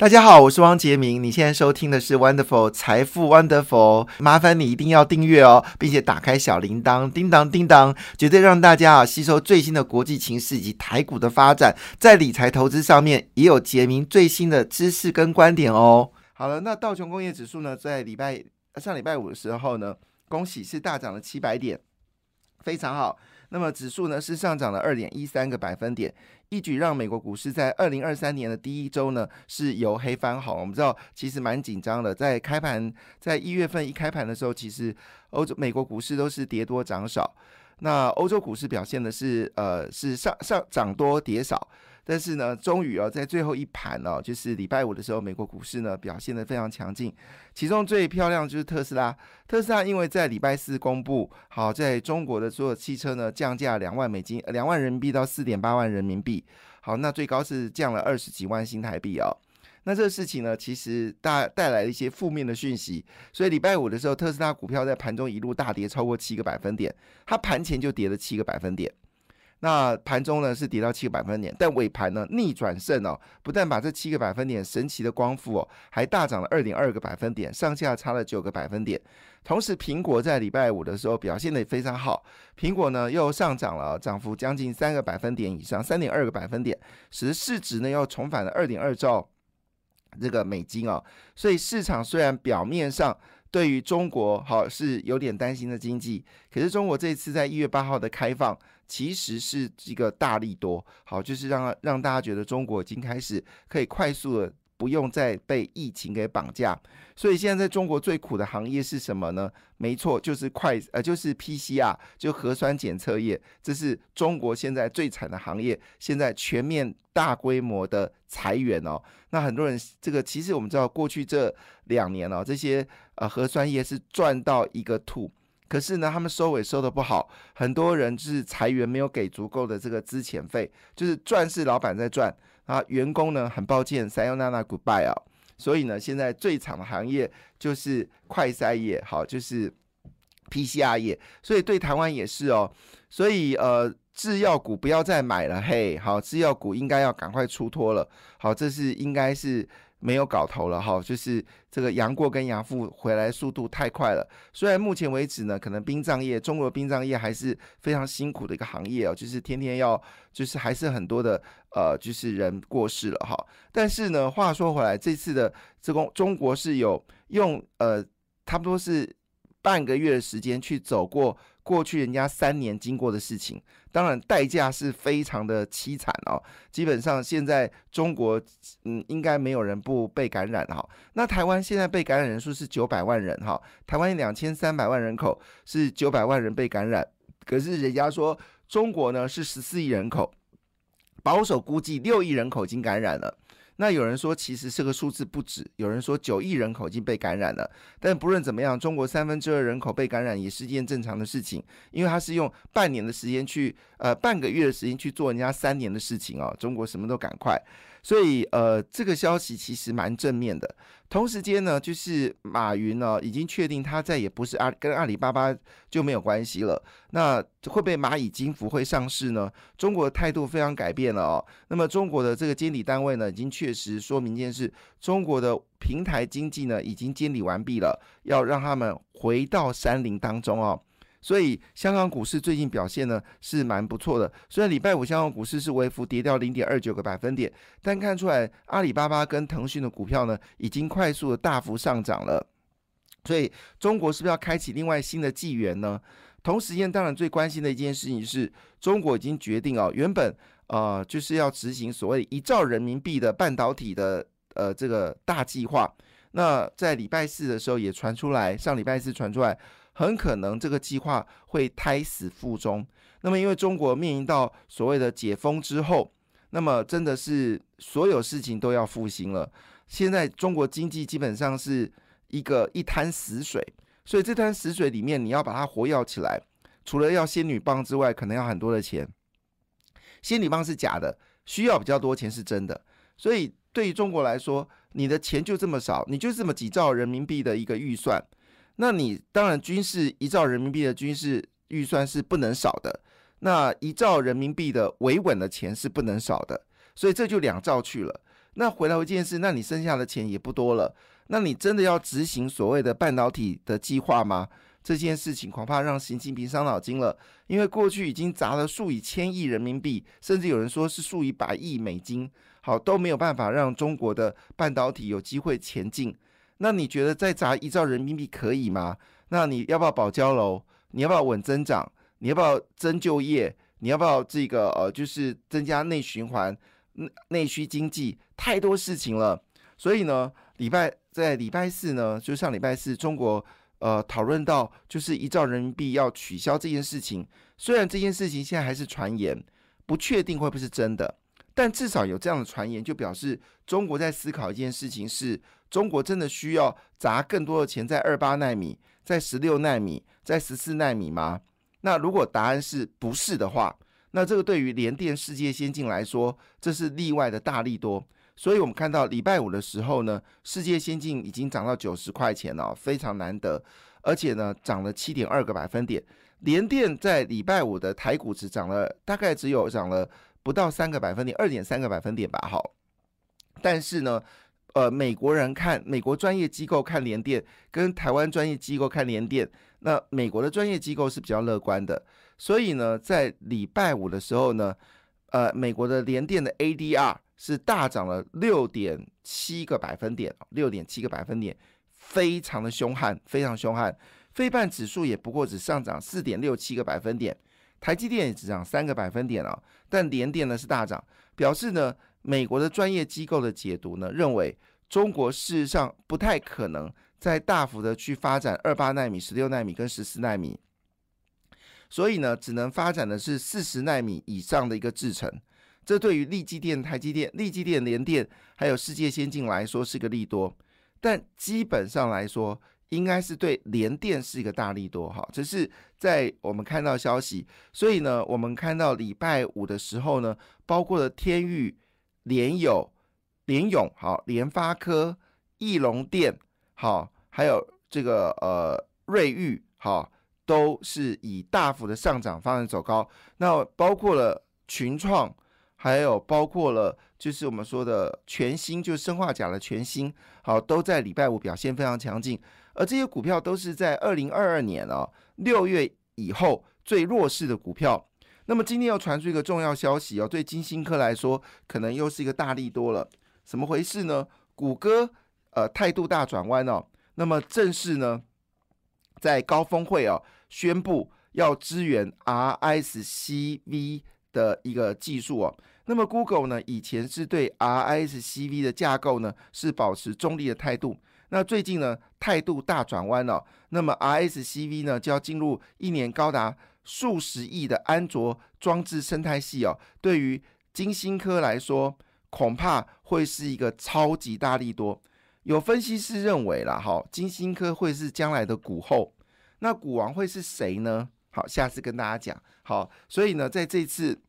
大家好，我是汪杰明。你现在收听的是 Wonderful 财富 Wonderful，麻烦你一定要订阅哦，并且打开小铃铛，叮当叮当，绝对让大家啊吸收最新的国际情势以及台股的发展，在理财投资上面也有杰明最新的知识跟观点哦。好了，那道琼工业指数呢，在礼拜上礼拜五的时候呢，恭喜是大涨了七百点，非常好。那么指数呢是上涨了二点一三个百分点，一举让美国股市在二零二三年的第一周呢是由黑翻红。我们知道其实蛮紧张的，在开盘在一月份一开盘的时候，其实欧洲美国股市都是跌多涨少，那欧洲股市表现的是呃是上上涨多跌少。但是呢，终于哦，在最后一盘哦，就是礼拜五的时候，美国股市呢表现的非常强劲。其中最漂亮就是特斯拉，特斯拉因为在礼拜四公布，好，在中国的所有汽车呢降价两万美金，两万人民币到四点八万人民币。好，那最高是降了二十几万新台币哦。那这个事情呢，其实大带来了一些负面的讯息，所以礼拜五的时候，特斯拉股票在盘中一路大跌超过七个百分点，它盘前就跌了七个百分点。那盘中呢是跌到七个百分点，但尾盘呢逆转胜哦，不但把这七个百分点神奇的光复哦，还大涨了二点二个百分点，上下差了九个百分点。同时，苹果在礼拜五的时候表现的也非常好，苹果呢又上涨了，涨幅将近三个百分点以上，三点二个百分点，使市值呢又重返了二点二兆这个美金哦。所以市场虽然表面上对于中国好是有点担心的经济，可是中国这次在一月八号的开放。其实是一个大力多，好，就是让让大家觉得中国已经开始可以快速的不用再被疫情给绑架。所以现在在中国最苦的行业是什么呢？没错，就是快呃，就是 PCR，就核酸检测业，这是中国现在最惨的行业。现在全面大规模的裁员哦，那很多人这个其实我们知道，过去这两年哦，这些呃核酸业是赚到一个吐。可是呢，他们收尾收的不好，很多人就是裁员，没有给足够的这个资遣费，就是赚是老板在赚啊，员工呢很抱歉，sayonara goodbye 啊，所以呢，现在最惨的行业就是快筛业，好，就是 PCR 业，所以对台湾也是哦，所以呃，制药股不要再买了，嘿，好，制药股应该要赶快出脱了，好，这是应该是。没有搞头了哈，就是这个杨过跟杨富回来速度太快了。虽然目前为止呢，可能殡葬业，中国殡葬业还是非常辛苦的一个行业哦，就是天天要，就是还是很多的呃，就是人过世了哈。但是呢，话说回来，这次的这个中国是有用呃，差不多是半个月的时间去走过。过去人家三年经过的事情，当然代价是非常的凄惨哦。基本上现在中国，嗯，应该没有人不被感染哈。那台湾现在被感染人数是九百万人哈，台湾两千三百万人口是九百万人被感染，可是人家说中国呢是十四亿人口，保守估计六亿人口已经感染了。那有人说，其实这个数字不止。有人说，九亿人口已经被感染了。但不论怎么样，中国三分之二人口被感染也是件正常的事情，因为它是用半年的时间去，呃，半个月的时间去做人家三年的事情哦。中国什么都赶快。所以，呃，这个消息其实蛮正面的。同时间呢，就是马云呢已经确定他再也不是阿跟阿里巴巴就没有关系了。那会被蚂蚁金服会上市呢？中国的态度非常改变了哦。那么中国的这个监理单位呢，已经确实说明一件事：中国的平台经济呢已经监理完毕了，要让他们回到山林当中哦。所以香港股市最近表现呢是蛮不错的。虽然礼拜五香港股市是微幅跌掉零点二九个百分点，但看出来阿里巴巴跟腾讯的股票呢已经快速的大幅上涨了。所以中国是不是要开启另外新的纪元呢？同时间当然最关心的一件事情是中国已经决定哦，原本呃就是要执行所谓一兆人民币的半导体的呃这个大计划。那在礼拜四的时候也传出来，上礼拜四传出来。很可能这个计划会胎死腹中。那么，因为中国面临到所谓的解封之后，那么真的是所有事情都要复兴了。现在中国经济基本上是一个一滩死水，所以这滩死水里面你要把它活跃起来，除了要仙女棒之外，可能要很多的钱。仙女棒是假的，需要比较多钱是真的。所以对于中国来说，你的钱就这么少，你就这么几兆人民币的一个预算。那你当然军事一兆人民币的军事预算是不能少的，那一兆人民币的维稳的钱是不能少的，所以这就两兆去了。那回来一件事，那你剩下的钱也不多了，那你真的要执行所谓的半导体的计划吗？这件事情恐怕让习近平伤脑筋了，因为过去已经砸了数以千亿人民币，甚至有人说是数以百亿美金，好都没有办法让中国的半导体有机会前进。那你觉得再砸一兆人民币可以吗？那你要不要保交楼？你要不要稳增长？你要不要增就业？你要不要这个呃，就是增加内循环、内内需经济？太多事情了。所以呢，礼拜在礼拜四呢，就上礼拜四，中国呃讨论到就是一兆人民币要取消这件事情。虽然这件事情现在还是传言，不确定会不会是真的。但至少有这样的传言，就表示中国在思考一件事情：是中国真的需要砸更多的钱在二八纳米、在十六纳米、在十四纳米吗？那如果答案是不是的话，那这个对于联电世界先进来说，这是例外的大利多。所以我们看到礼拜五的时候呢，世界先进已经涨到九十块钱了，非常难得，而且呢涨了七点二个百分点。联电在礼拜五的台股只涨了大概只有涨了。不到三个百分点，二点三个百分点吧。好，但是呢，呃，美国人看美国专业机构看联电，跟台湾专业机构看联电，那美国的专业机构是比较乐观的。所以呢，在礼拜五的时候呢，呃，美国的联电的 ADR 是大涨了六点七个百分点，六点七个百分点，非常的凶悍，非常凶悍。非半指数也不过只上涨四点六七个百分点。台积电也只涨三个百分点啊，但联电呢是大涨，表示呢美国的专业机构的解读呢认为中国事实上不太可能再大幅的去发展二八纳米、十六纳米跟十四纳米，所以呢只能发展的是四十纳米以上的一个制程，这对于立基电、台积电、立基电、联电还有世界先进来说是个利多，但基本上来说。应该是对联电是一个大力多哈，只是在我们看到消息，所以呢，我们看到礼拜五的时候呢，包括了天域、联友、联永好、联发科、翼龙电好，还有这个呃瑞昱好，都是以大幅的上涨方向走高。那包括了群创。还有包括了，就是我们说的全新，就是生化甲的全新，好，都在礼拜五表现非常强劲。而这些股票都是在二零二二年啊六月以后最弱势的股票。那么今天又传出一个重要消息哦，对金星科来说，可能又是一个大利多了。怎么回事呢？谷歌呃态度大转弯哦，那么正式呢在高峰会哦宣布要支援 RSCV。的一个技术哦，那么 Google 呢，以前是对 RSCV 的架构呢是保持中立的态度，那最近呢态度大转弯了，那么 RSCV 呢就要进入一年高达数十亿的安卓装置生态系哦，对于金星科来说，恐怕会是一个超级大力多。有分析师认为啦，哈，金星科会是将来的股后，那股王会是谁呢？好，下次跟大家讲。好，所以呢，在这次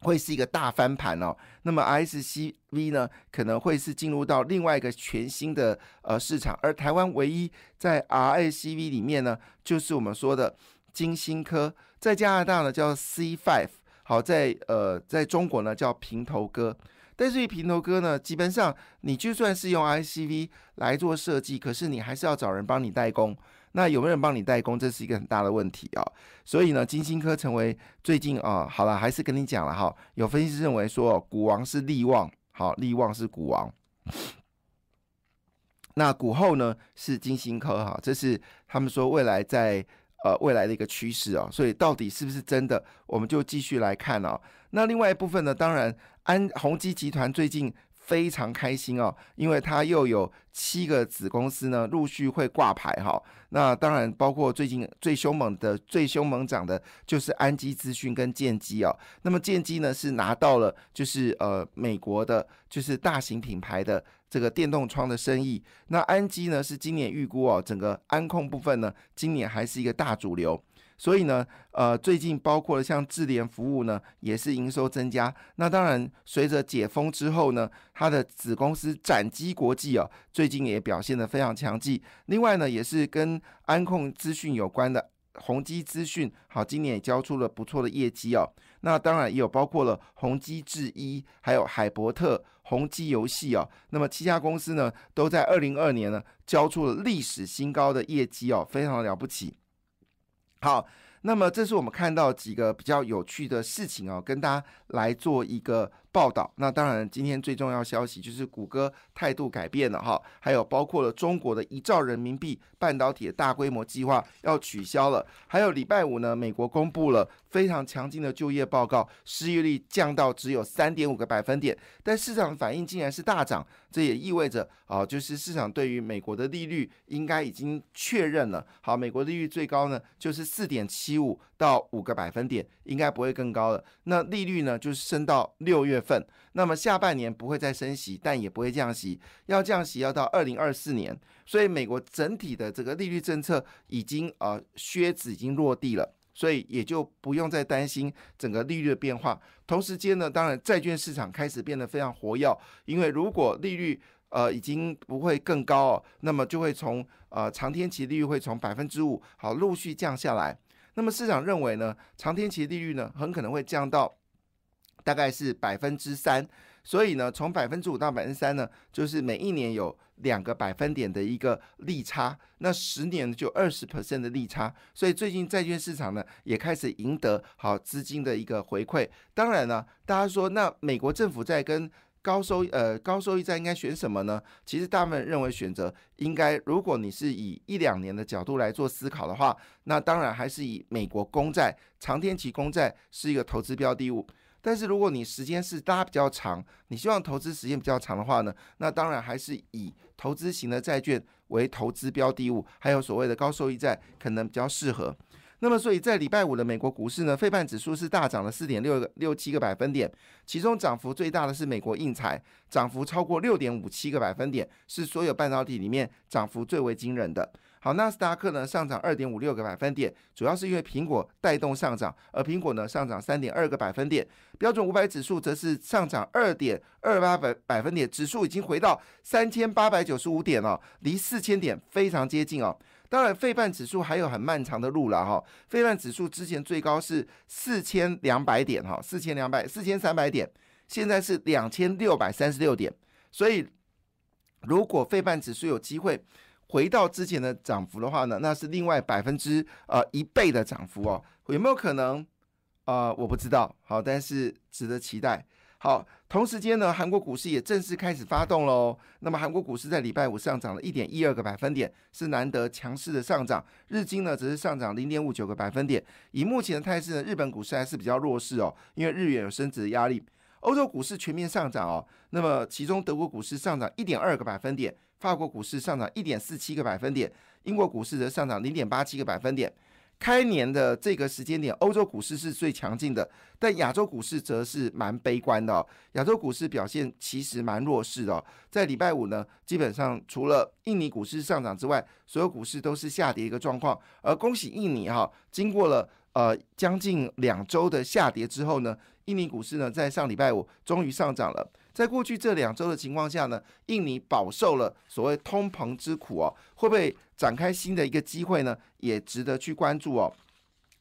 会是一个大翻盘哦。那么 RSCV 呢，可能会是进入到另外一个全新的呃市场，而台湾唯一在 RSCV 里面呢，就是我们说的金星科，在加拿大呢叫 C Five，好，在呃在中国呢叫平头哥。但是平头哥呢，基本上你就算是用 ICV 来做设计，可是你还是要找人帮你代工。那有没有人帮你代工？这是一个很大的问题啊！所以呢，金星科成为最近啊，好了，还是跟你讲了哈。有分析师认为说，股王是利旺，好，利旺是股王。那股后呢是金星科哈，这是他们说未来在呃未来的一个趋势啊。所以到底是不是真的，我们就继续来看哦。那另外一部分呢，当然安宏基集团最近。非常开心哦，因为它又有七个子公司呢，陆续会挂牌哈。那当然包括最近最凶猛的、最凶猛涨的，就是安基资讯跟建基哦。那么建基呢是拿到了，就是呃美国的，就是大型品牌的这个电动窗的生意。那安基呢是今年预估哦，整个安控部分呢，今年还是一个大主流。所以呢，呃，最近包括了像智联服务呢，也是营收增加。那当然，随着解封之后呢，它的子公司展基国际啊，最近也表现得非常强劲。另外呢，也是跟安控资讯有关的宏基资讯，好，今年也交出了不错的业绩哦。那当然也有包括了宏基智一，还有海博特、宏基游戏哦，那么七家公司呢，都在二零二年呢交出了历史新高的业绩哦，非常了不起。好。那么，这是我们看到几个比较有趣的事情哦，跟大家来做一个报道。那当然，今天最重要消息就是谷歌态度改变了哈，还有包括了中国的一兆人民币半导体的大规模计划要取消了。还有礼拜五呢，美国公布了非常强劲的就业报告，失业率降到只有三点五个百分点，但市场反应竟然是大涨，这也意味着啊，就是市场对于美国的利率应该已经确认了。好，美国利率最高呢就是四点七。五到五个百分点，应该不会更高了。那利率呢，就是升到六月份。那么下半年不会再升息，但也不会降息。要降息要到二零二四年。所以美国整体的这个利率政策已经呃靴子已经落地了，所以也就不用再担心整个利率的变化。同时间呢，当然债券市场开始变得非常活跃，因为如果利率呃，已经不会更高哦，那么就会从呃长天期利率会从百分之五好陆续降下来。那么市场认为呢，长天期利率呢很可能会降到大概是百分之三，所以呢，从百分之五到百分之三呢，就是每一年有两个百分点的一个利差，那十年就二十 percent 的利差，所以最近债券市场呢也开始赢得好资金的一个回馈。当然呢，大家说那美国政府在跟高收呃高收益债应该选什么呢？其实大部分认为选择应该，如果你是以一两年的角度来做思考的话，那当然还是以美国公债长天期公债是一个投资标的物。但是如果你时间是拉比较长，你希望投资时间比较长的话呢，那当然还是以投资型的债券为投资标的物，还有所谓的高收益债可能比较适合。那么，所以在礼拜五的美国股市呢，费半指数是大涨了四点六个六七个百分点，其中涨幅最大的是美国印材，涨幅超过六点五七个百分点，是所有半导体里面涨幅最为惊人的。好，纳斯达克呢上涨二点五六个百分点，主要是因为苹果带动上涨，而苹果呢上涨三点二个百分点。标准五百指数则是上涨二点二八百百分点，指数已经回到三千八百九十五点了，离四千点非常接近哦。当然，费半指数还有很漫长的路了哈。费半指数之前最高是四千两百点哈，四千两百四千三百点，现在是两千六百三十六点。所以，如果费半指数有机会回到之前的涨幅的话呢，那是另外百分之呃一倍的涨幅哦。有没有可能？呃，我不知道。好，但是值得期待。好，同时间呢，韩国股市也正式开始发动喽。那么，韩国股市在礼拜五上涨了一点一二个百分点，是难得强势的上涨。日经呢，则是上涨零点五九个百分点。以目前的态势呢，日本股市还是比较弱势哦，因为日元有升值的压力。欧洲股市全面上涨哦，那么其中德国股市上涨一点二个百分点，法国股市上涨一点四七个百分点，英国股市则上涨零点八七个百分点。开年的这个时间点，欧洲股市是最强劲的，但亚洲股市则是蛮悲观的。亚洲股市表现其实蛮弱势的，在礼拜五呢，基本上除了印尼股市上涨之外，所有股市都是下跌一个状况。而恭喜印尼哈，经过了。呃，将近两周的下跌之后呢，印尼股市呢在上礼拜五终于上涨了。在过去这两周的情况下呢，印尼饱受了所谓通膨之苦哦，会不会展开新的一个机会呢？也值得去关注哦。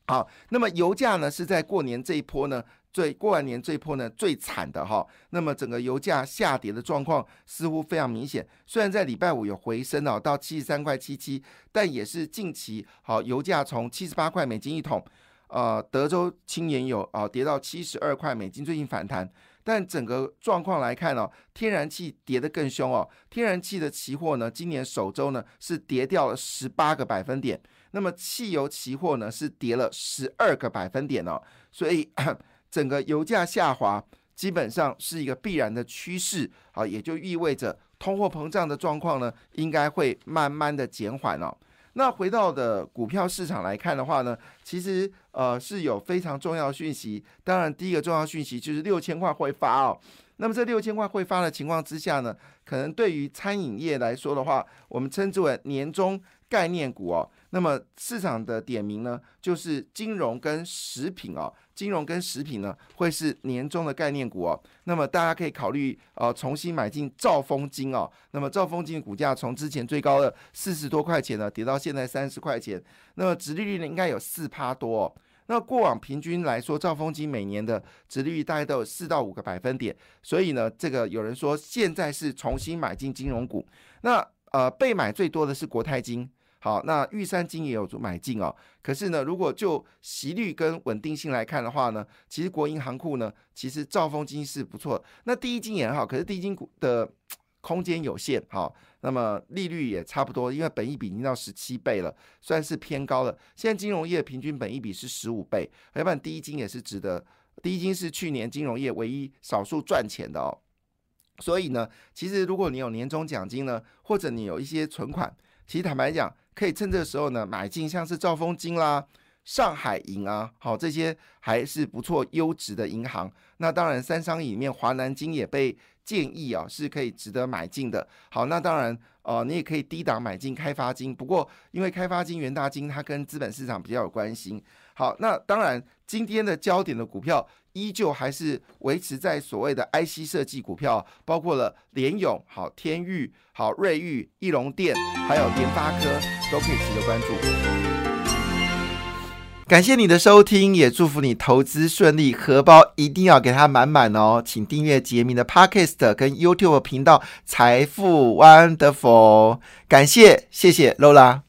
好，那么油价呢是在过年这一波呢，最过完年这一波呢最惨的哈。那么整个油价下跌的状况似乎非常明显。虽然在礼拜五有回升哦，到七十三块七七，但也是近期好油价从七十八块美金一桶，呃，德州轻原油啊跌到七十二块美金，最近反弹。但整个状况来看哦，天然气跌得更凶哦。天然气的期货呢，今年首周呢是跌掉了十八个百分点。那么汽油期货呢是跌了十二个百分点哦。所以 整个油价下滑基本上是一个必然的趋势啊，也就意味着通货膨胀的状况呢应该会慢慢的减缓哦。那回到的股票市场来看的话呢，其实呃是有非常重要讯息。当然，第一个重要讯息就是六千块会发哦。那么这六千块会发的情况之下呢，可能对于餐饮业来说的话，我们称之为年终概念股哦。那么市场的点名呢，就是金融跟食品哦，金融跟食品呢会是年终的概念股哦。那么大家可以考虑呃重新买进兆丰金哦。那么兆丰金的股价从之前最高的四十多块钱呢，跌到现在三十块钱。那么殖利率呢应该有四趴多。哦那过往平均来说，兆丰金每年的殖利率大概都有四到五个百分点，所以呢，这个有人说现在是重新买进金融股。那呃，被买最多的是国泰金。好，那玉山金也有买进哦。可是呢，如果就息率跟稳定性来看的话呢，其实国银行库呢，其实兆丰金是不错。那第一金也很好，可是第一金股的 空间有限。好，那么利率也差不多，因为本益比已经到十七倍了，算是偏高了。现在金融业平均本益比是十五倍，要不然第一金也是值得。第一金是去年金融业唯一少数赚钱的哦。所以呢，其实如果你有年终奖金呢，或者你有一些存款，其实坦白讲。可以趁这个时候呢买进，像是兆丰金啦、上海银啊，好这些还是不错优质的银行。那当然，三商里面华南金也被建议啊，是可以值得买进的。好，那当然，呃，你也可以低档买进开发金，不过因为开发金、元大金它跟资本市场比较有关系。好，那当然今天的焦点的股票依旧还是维持在所谓的 IC 设计股票，包括了联勇、好天域、好瑞昱、翼龙电，还有联发科，都可以值得关注。感谢你的收听，也祝福你投资顺利，荷包一定要给它满满哦！请订阅杰明的 Podcast 跟 YouTube 频道“财富 Wonderful”。感谢，谢谢 Lola。